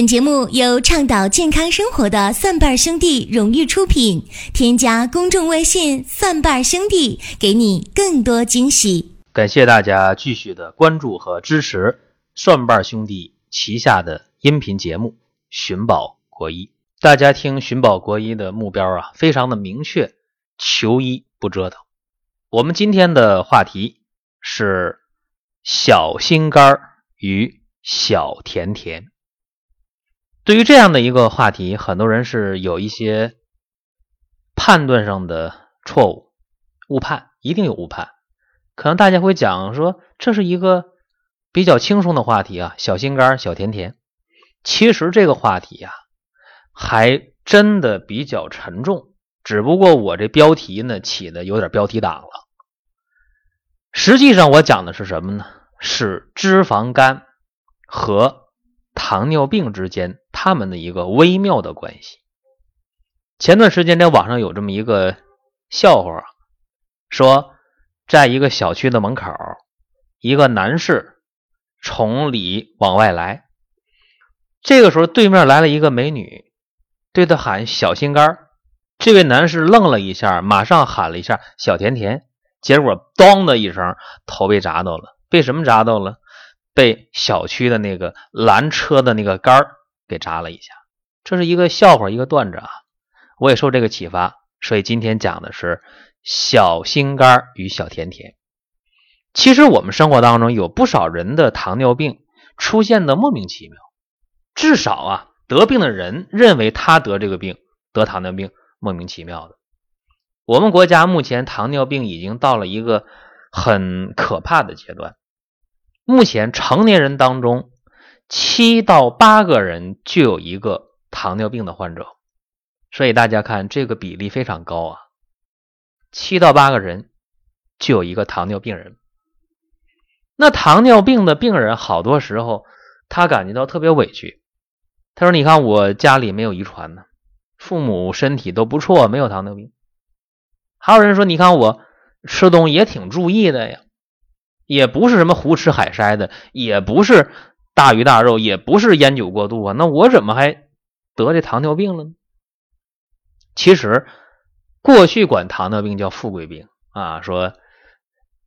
本节目由倡导健康生活的蒜瓣兄弟荣誉出品。添加公众微信“蒜瓣兄弟”，给你更多惊喜。感谢大家继续的关注和支持蒜瓣兄弟旗下的音频节目《寻宝国医》。大家听“寻宝国医”的目标啊，非常的明确，求医不折腾。我们今天的话题是小心肝与小甜甜。对于这样的一个话题，很多人是有一些判断上的错误、误判，一定有误判。可能大家会讲说，这是一个比较轻松的话题啊，小心肝、小甜甜。其实这个话题呀，还真的比较沉重。只不过我这标题呢起的有点标题党了。实际上我讲的是什么呢？是脂肪肝和糖尿病之间。他们的一个微妙的关系。前段时间在网上有这么一个笑话，说在一个小区的门口，一个男士从里往外来，这个时候对面来了一个美女，对他喊“小心肝这位男士愣了一下，马上喊了一下“小甜甜”，结果“咚”的一声，头被砸到了。被什么砸到了？被小区的那个拦车的那个杆儿。给扎了一下，这是一个笑话，一个段子啊。我也受这个启发，所以今天讲的是小心肝与小甜甜。其实我们生活当中有不少人的糖尿病出现的莫名其妙，至少啊，得病的人认为他得这个病，得糖尿病莫名其妙的。我们国家目前糖尿病已经到了一个很可怕的阶段，目前成年人当中。七到八个人就有一个糖尿病的患者，所以大家看这个比例非常高啊。七到八个人就有一个糖尿病人。那糖尿病的病人好多时候他感觉到特别委屈，他说：“你看我家里没有遗传呢，父母身体都不错，没有糖尿病。”还有人说：“你看我吃东西也挺注意的呀，也不是什么胡吃海塞的，也不是。”大鱼大肉也不是烟酒过度啊，那我怎么还得这糖尿病了呢？其实过去管糖尿病叫富贵病啊，说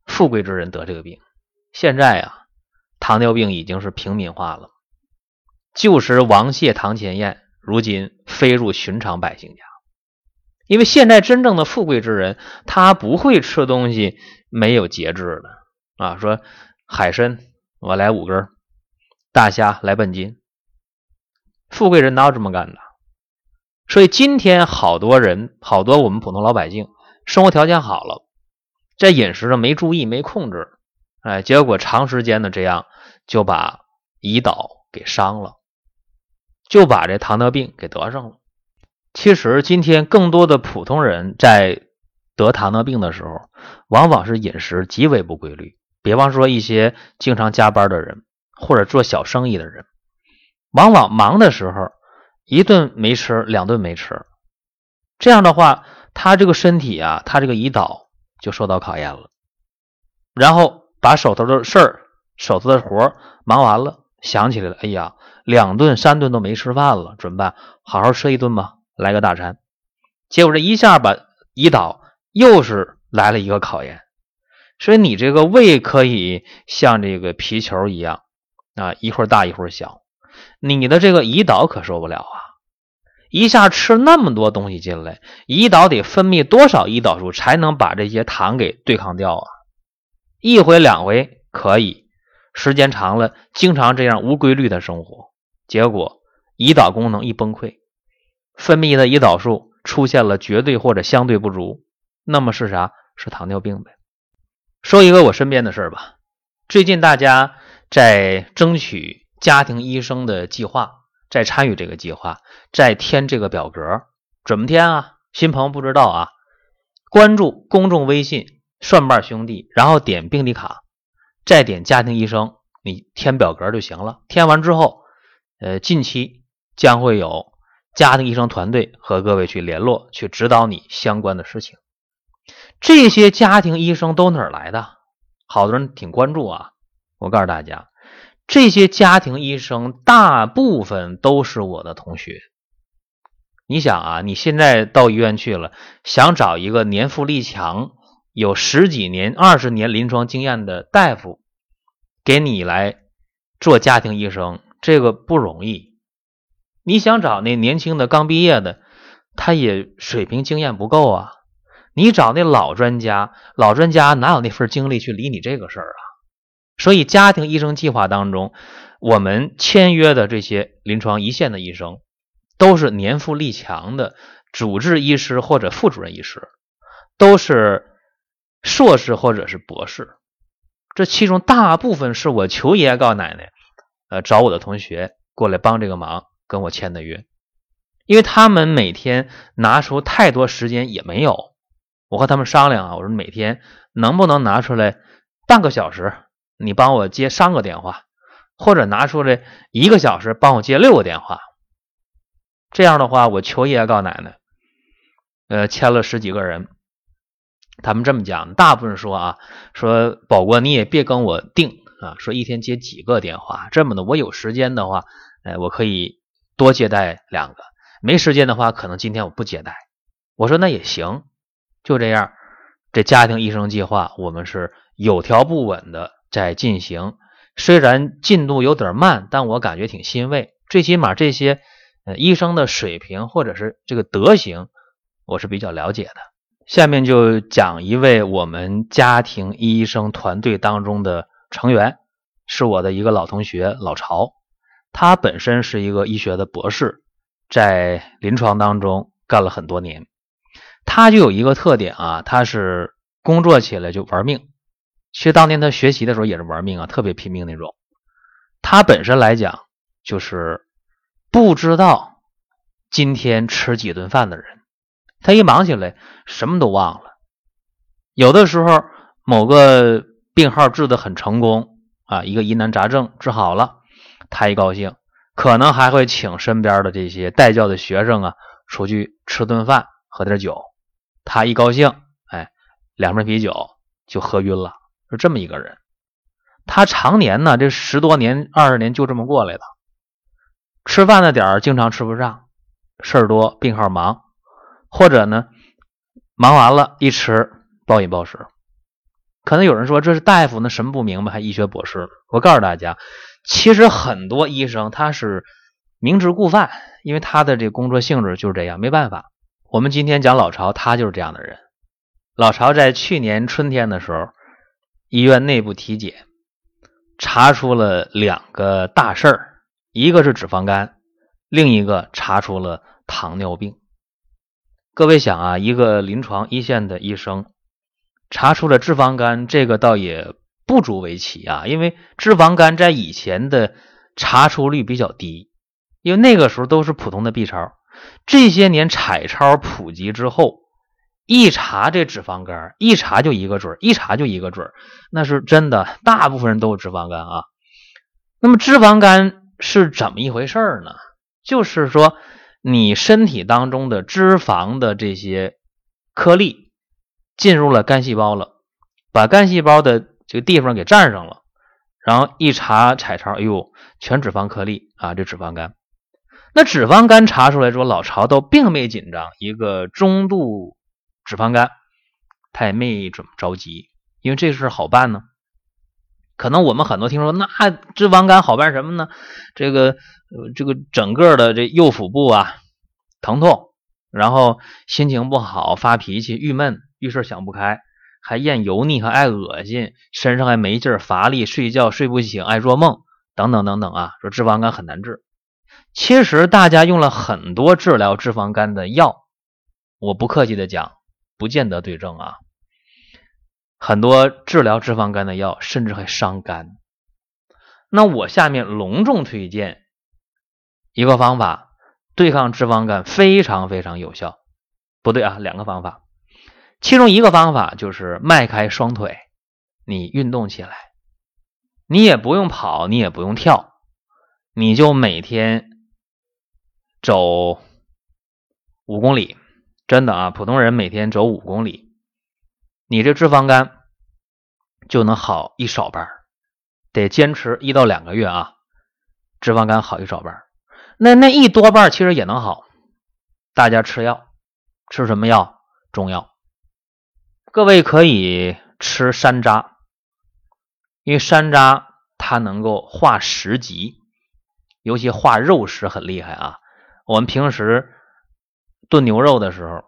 富贵之人得这个病。现在啊，糖尿病已经是平民化了。旧时王谢堂前燕，如今飞入寻常百姓家。因为现在真正的富贵之人，他不会吃东西没有节制的啊。说海参，我来五根。大虾来半斤，富贵人哪有这么干的？所以今天好多人，好多我们普通老百姓，生活条件好了，在饮食上没注意、没控制，哎，结果长时间的这样就把胰岛给伤了，就把这糖尿病给得上了。其实今天更多的普通人在得糖尿病的时候，往往是饮食极为不规律。比方说一些经常加班的人。或者做小生意的人，往往忙的时候一顿没吃，两顿没吃，这样的话，他这个身体啊，他这个胰岛就受到考验了。然后把手头的事儿、手头的活忙完了，想起来了，哎呀，两顿三顿都没吃饭了，怎么办？好好吃一顿吧，来个大餐。结果这一下把胰岛又是来了一个考验。所以你这个胃可以像这个皮球一样。啊，一会儿大一会儿小，你的这个胰岛可受不了啊！一下吃那么多东西进来，胰岛得分泌多少胰岛素才能把这些糖给对抗掉啊？一回两回可以，时间长了，经常这样无规律的生活，结果胰岛功能一崩溃，分泌的胰岛素出现了绝对或者相对不足，那么是啥？是糖尿病呗。说一个我身边的事儿吧，最近大家。在争取家庭医生的计划，在参与这个计划，在填这个表格，怎么填啊？新朋友不知道啊，关注公众微信“蒜瓣兄弟”，然后点病历卡，再点家庭医生，你填表格就行了。填完之后，呃，近期将会有家庭医生团队和各位去联络，去指导你相关的事情。这些家庭医生都哪儿来的？好多人挺关注啊。我告诉大家，这些家庭医生大部分都是我的同学。你想啊，你现在到医院去了，想找一个年富力强、有十几年、二十年临床经验的大夫给你来做家庭医生，这个不容易。你想找那年轻的刚毕业的，他也水平经验不够啊。你找那老专家，老专家哪有那份精力去理你这个事儿啊？所以，家庭医生计划当中，我们签约的这些临床一线的医生。都是年富力强的主治医师或者副主任医师，都是硕士或者是博士。这其中大部分是我求爷爷告奶奶，呃，找我的同学过来帮这个忙，跟我签的约。因为他们每天拿出太多时间也没有，我和他们商量啊，我说每天能不能拿出来半个小时，你帮我接三个电话，或者拿出来一个小时帮我接六个电话。这样的话，我求爷爷告奶奶，呃，签了十几个人，他们这么讲，大部分说啊，说宝哥你也别跟我定啊，说一天接几个电话，这么的，我有时间的话，哎，我可以多接待两个；没时间的话，可能今天我不接待。我说那也行，就这样，这家庭医生计划我们是有条不紊的在进行，虽然进度有点慢，但我感觉挺欣慰，最起码这些。呃，医生的水平或者是这个德行，我是比较了解的。下面就讲一位我们家庭医生团队当中的成员，是我的一个老同学老曹。他本身是一个医学的博士，在临床当中干了很多年。他就有一个特点啊，他是工作起来就玩命。其实当年他学习的时候也是玩命啊，特别拼命那种。他本身来讲就是。不知道今天吃几顿饭的人，他一忙起来什么都忘了。有的时候某个病号治的很成功啊，一个疑难杂症治好了，他一高兴，可能还会请身边的这些带教的学生啊出去吃顿饭，喝点酒。他一高兴，哎，两瓶啤酒就喝晕了，是这么一个人。他常年呢，这十多年、二十年就这么过来的。吃饭的点儿经常吃不上，事儿多，病号忙，或者呢，忙完了，一吃暴饮暴食。可能有人说这是大夫，那什么不明白，还医学博士？我告诉大家，其实很多医生他是明知故犯，因为他的这工作性质就是这样，没办法。我们今天讲老曹，他就是这样的人。老曹在去年春天的时候，医院内部体检查出了两个大事儿。一个是脂肪肝，另一个查出了糖尿病。各位想啊，一个临床一线的医生查出了脂肪肝，这个倒也不足为奇啊，因为脂肪肝在以前的查出率比较低，因为那个时候都是普通的 B 超。这些年彩超普及之后，一查这脂肪肝，一查就一个准一查就一个准那是真的，大部分人都有脂肪肝啊。那么脂肪肝。是怎么一回事呢？就是说，你身体当中的脂肪的这些颗粒进入了肝细胞了，把肝细胞的这个地方给占上了，然后一查彩超，哎呦，全脂肪颗粒啊，这脂肪肝。那脂肪肝查出来之后，老曹都并没紧张，一个中度脂肪肝，他也没怎么着急，因为这事好办呢。可能我们很多听说，那脂肪肝好办什么呢？这个这个整个的这右腹部啊疼痛，然后心情不好、发脾气、郁闷、遇事想不开，还厌油腻，还爱恶心，身上还没劲儿、乏力，睡觉睡不醒，爱做梦，等等等等啊。说脂肪肝很难治，其实大家用了很多治疗脂肪肝的药，我不客气的讲，不见得对症啊。很多治疗脂肪肝的药，甚至还伤肝。那我下面隆重推荐一个方法，对抗脂肪肝非常非常有效。不对啊，两个方法，其中一个方法就是迈开双腿，你运动起来，你也不用跑，你也不用跳，你就每天走五公里。真的啊，普通人每天走五公里。你这脂肪肝就能好一少半得坚持一到两个月啊，脂肪肝好一少半。那那一多半其实也能好，大家吃药，吃什么药？中药。各位可以吃山楂，因为山楂它能够化食积，尤其化肉食很厉害啊。我们平时炖牛肉的时候，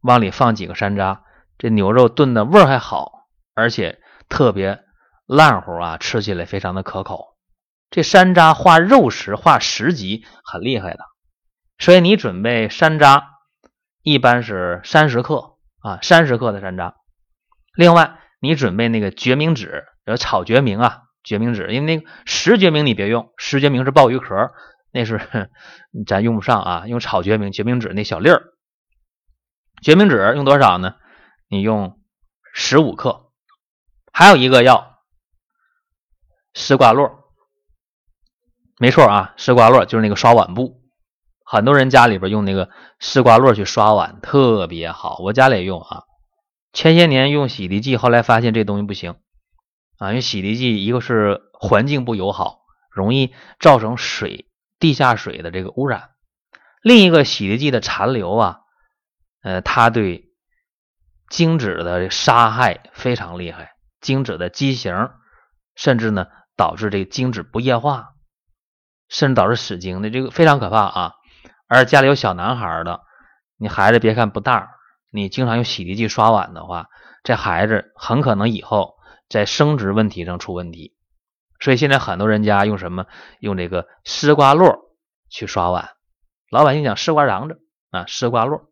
往里放几个山楂，这牛肉炖的味儿还好，而且特别烂乎啊，吃起来非常的可口。这山楂化肉食、化食积很厉害的，所以你准备山楂一般是三十克啊，三十克的山楂。另外，你准备那个决明子，有炒决明啊，决明子，因为那个石决明你别用，石决明是鲍鱼壳，那是咱用不上啊，用炒决明、决明子那小粒儿。决明子用多少呢？你用十五克。还有一个药，丝瓜络。没错啊，丝瓜络就是那个刷碗布，很多人家里边用那个丝瓜络去刷碗特别好，我家里也用啊。前些年用洗涤剂，后来发现这东西不行啊，因为洗涤剂一个是环境不友好，容易造成水地下水的这个污染；另一个洗涤剂的残留啊，呃，它对精子的杀害非常厉害，精子的畸形，甚至呢导致这个精子不液化。甚至导致死精的这个非常可怕啊！而家里有小男孩的，你孩子别看不大，你经常用洗涤剂刷碗的话，这孩子很可能以后在生殖问题上出问题。所以现在很多人家用什么？用这个丝瓜络去刷碗。老百姓讲丝瓜瓤子啊，丝瓜络。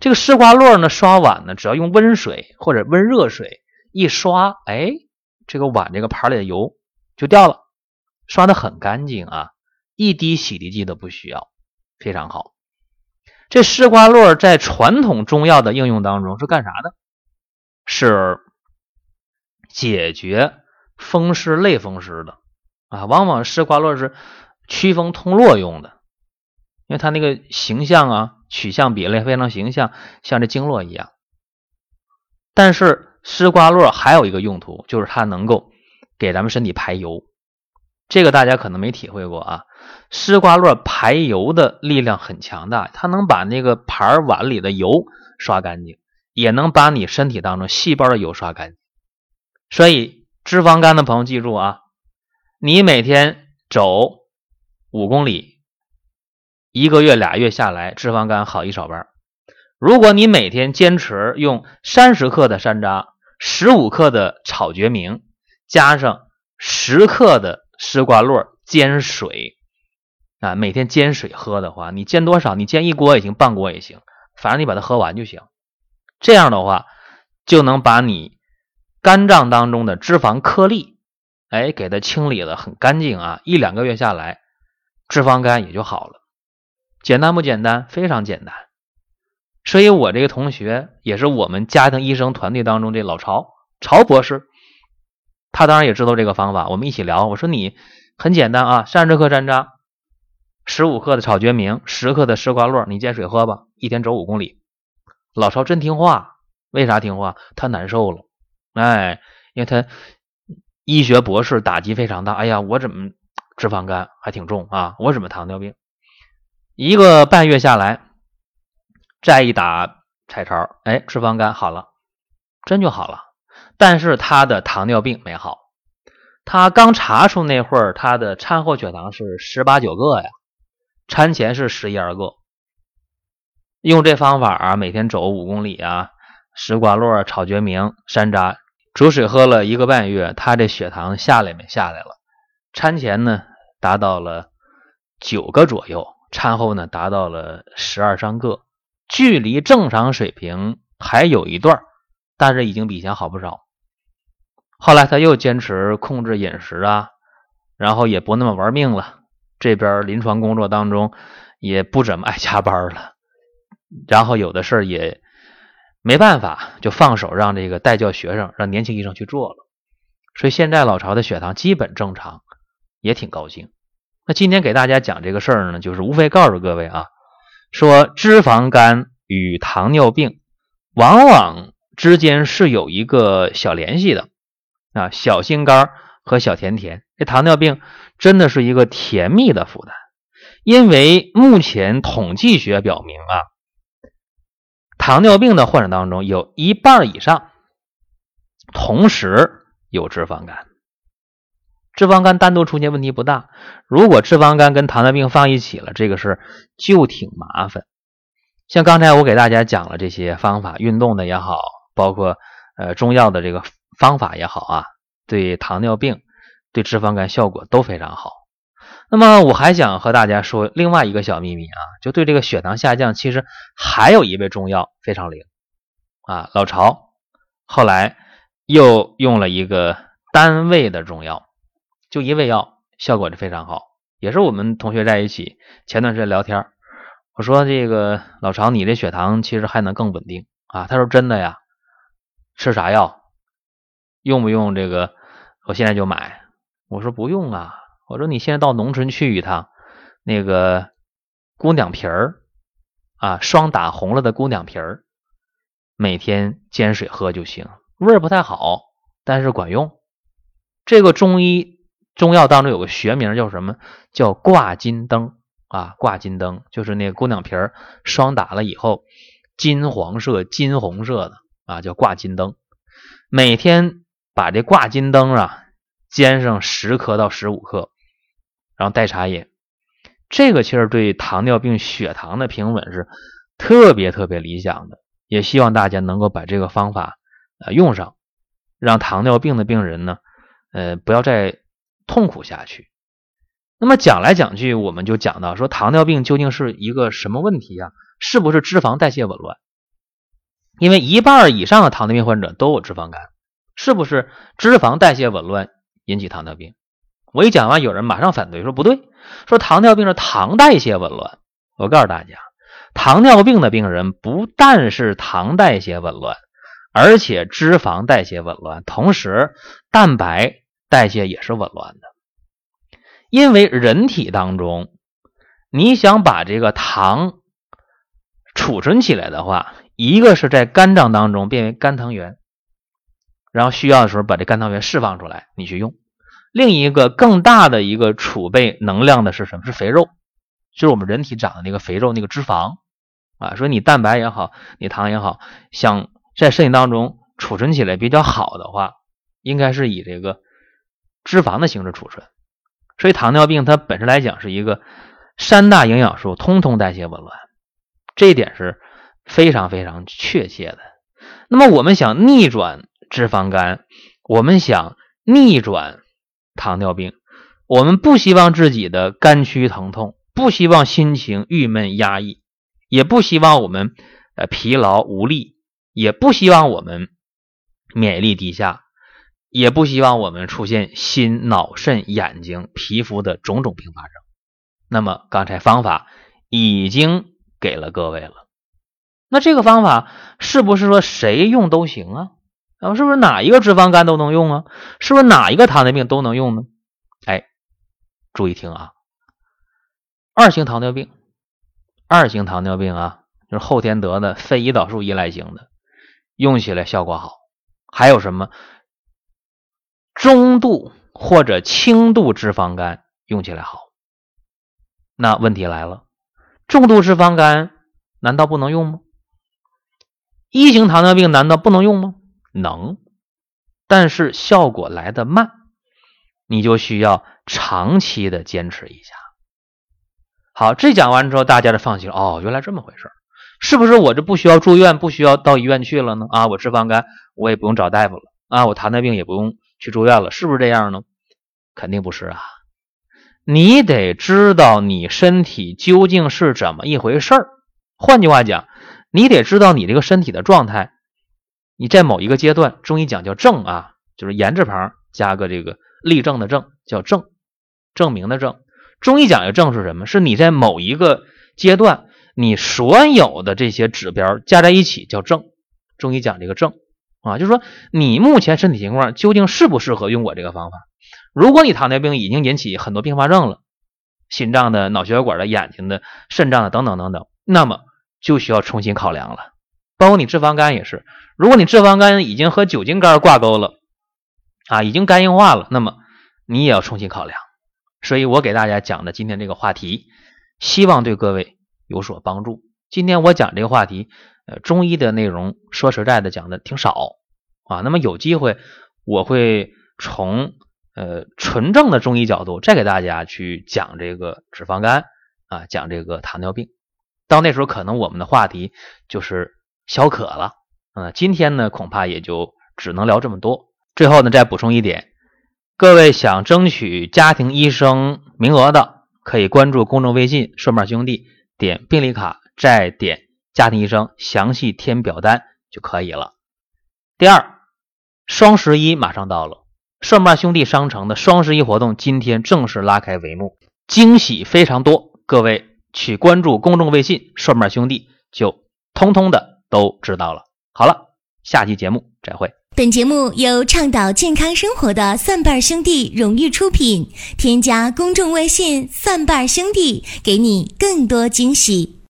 这个丝瓜络呢，刷碗呢，只要用温水或者温热水一刷，哎，这个碗这个盘里的油就掉了，刷的很干净啊。一滴洗涤剂都不需要，非常好。这丝瓜络在传统中药的应用当中是干啥的？是解决风湿、类风湿的啊。往往丝瓜络是祛风通络用的，因为它那个形象啊，取向比例非常形象，像这经络一样。但是丝瓜络还有一个用途，就是它能够给咱们身体排油。这个大家可能没体会过啊，丝瓜络排油的力量很强大，它能把那个盘碗里的油刷干净，也能把你身体当中细胞的油刷干净。所以脂肪肝的朋友记住啊，你每天走五公里，一个月俩月下来，脂肪肝好一少半。如果你每天坚持用三十克的山楂，十五克的炒决明，加上十克的。丝瓜络煎水啊，每天煎水喝的话，你煎多少？你煎一锅也行，半锅也行，反正你把它喝完就行。这样的话，就能把你肝脏当中的脂肪颗粒，哎，给它清理的很干净啊。一两个月下来，脂肪肝也就好了。简单不简单？非常简单。所以我这个同学也是我们家庭医生团队当中这老曹曹博士。他当然也知道这个方法，我们一起聊。我说你很简单啊，三十克山楂，十五克的炒决明，十克的丝瓜络，你煎水喝吧，一天走五公里。老曹真听话，为啥听话？他难受了，哎，因为他医学博士打击非常大。哎呀，我怎么脂肪肝还挺重啊？我怎么糖尿病？一个半月下来，再一打彩超，哎，脂肪肝好了，真就好了。但是他的糖尿病没好，他刚查出那会儿，他的餐后血糖是十八九个呀，餐前是十一二个。用这方法啊，每天走五公里啊，石瓜络、炒决明、山楂煮水喝了一个半月，他这血糖下来没下来了？餐前呢达到了九个左右，餐后呢达到了十二三个，距离正常水平还有一段，但是已经比以前好不少。后来他又坚持控制饮食啊，然后也不那么玩命了。这边临床工作当中也不怎么爱加班了，然后有的事儿也没办法，就放手让这个带教学生，让年轻医生去做了。所以现在老曹的血糖基本正常，也挺高兴。那今天给大家讲这个事儿呢，就是无非告诉各位啊，说脂肪肝与糖尿病往往之间是有一个小联系的。啊，小心肝和小甜甜。这糖尿病真的是一个甜蜜的负担，因为目前统计学表明啊，糖尿病的患者当中有一半以上同时有脂肪肝。脂肪肝单独出现问题不大，如果脂肪肝跟糖尿病放一起了，这个事就挺麻烦。像刚才我给大家讲了这些方法，运动的也好，包括呃中药的这个方法也好啊，对糖尿病、对脂肪肝效果都非常好。那么我还想和大家说另外一个小秘密啊，就对这个血糖下降，其实还有一味中药非常灵啊。老曹后来又用了一个单味的中药，就一味药，效果就非常好。也是我们同学在一起前段时间聊天。我说这个老常，你这血糖其实还能更稳定啊？他说真的呀，吃啥药？用不用这个？我现在就买。我说不用啊。我说你现在到农村去一趟，那个姑娘皮儿啊，霜打红了的姑娘皮儿，每天煎水喝就行，味儿不太好，但是管用。这个中医中药当中有个学名叫什么？叫挂金灯。啊，挂金灯就是那个姑娘皮儿霜打了以后，金黄色、金红色的啊，叫挂金灯。每天把这挂金灯啊煎上十克到十五克，然后代茶饮。这个其实对糖尿病血糖的平稳是特别特别理想的。也希望大家能够把这个方法呃用上，让糖尿病的病人呢，呃，不要再痛苦下去。那么讲来讲去，我们就讲到说，糖尿病究竟是一个什么问题呀？是不是脂肪代谢紊乱？因为一半以上的糖尿病患者都有脂肪肝，是不是脂肪代谢紊乱引起糖尿病？我一讲完，有人马上反对说不对，说糖尿病是糖代谢紊乱。我告诉大家，糖尿病的病人不但是糖代谢紊乱，而且脂肪代谢紊乱，同时蛋白代谢也是紊乱的。因为人体当中，你想把这个糖储存起来的话，一个是在肝脏当中变为肝糖原，然后需要的时候把这肝糖原释放出来，你去用；另一个更大的一个储备能量的是什么？是肥肉，就是我们人体长的那个肥肉，那个脂肪啊。说你蛋白也好，你糖也好，想在身体当中储存起来比较好的话，应该是以这个脂肪的形式储存。所以糖尿病它本身来讲是一个三大营养素通通代谢紊乱，这一点是非常非常确切的。那么我们想逆转脂肪肝，我们想逆转糖尿病，我们不希望自己的肝区疼痛，不希望心情郁闷压抑，也不希望我们呃疲劳无力，也不希望我们免疫力低下。也不希望我们出现心、脑、肾、眼睛、皮肤的种种并发症。那么刚才方法已经给了各位了。那这个方法是不是说谁用都行啊？啊，是不是哪一个脂肪肝都能用啊？是不是哪一个糖尿病都能用呢？哎，注意听啊，二型糖尿病，二型糖尿病啊，就是后天得的非胰岛素依赖型的，用起来效果好。还有什么？中度或者轻度脂肪肝用起来好，那问题来了，重度脂肪肝难道不能用吗？一型糖尿病难道不能用吗？能，但是效果来得慢，你就需要长期的坚持一下。好，这讲完之后，大家就放心了。哦，原来这么回事是不是我这不需要住院，不需要到医院去了呢？啊，我脂肪肝我也不用找大夫了啊，我糖尿病也不用。去住院了，是不是这样呢？肯定不是啊！你得知道你身体究竟是怎么一回事儿。换句话讲，你得知道你这个身体的状态。你在某一个阶段，中医讲叫症啊，就是言字旁加个这个立正的正，叫证，证明的证。中医讲的症是什么？是你在某一个阶段，你所有的这些指标加在一起叫证。中医讲这个症。啊，就是说你目前身体情况究竟适不适合用我这个方法？如果你糖尿病已经引起很多并发症了，心脏的、脑血管的、眼睛的、肾脏的等等等等，那么就需要重新考量了。包括你脂肪肝也是，如果你脂肪肝已经和酒精肝挂钩了，啊，已经肝硬化了，那么你也要重新考量。所以我给大家讲的今天这个话题，希望对各位有所帮助。今天我讲这个话题，呃，中医的内容说实在的讲的挺少啊。那么有机会我会从呃纯正的中医角度再给大家去讲这个脂肪肝啊，讲这个糖尿病。到那时候可能我们的话题就是小渴了嗯。今天呢恐怕也就只能聊这么多。最后呢再补充一点。各位想争取家庭医生名额的，可以关注公众微信“顺瓣兄弟”，点病历卡，再点家庭医生，详细填表单就可以了。第二，双十一马上到了，顺瓣兄弟商城的双十一活动今天正式拉开帷幕，惊喜非常多。各位去关注公众微信“顺瓣兄弟”，就通通的都知道了。好了，下期节目再会。本节目由倡导健康生活的蒜瓣兄弟荣誉出品。添加公众微信“蒜瓣兄弟”，给你更多惊喜。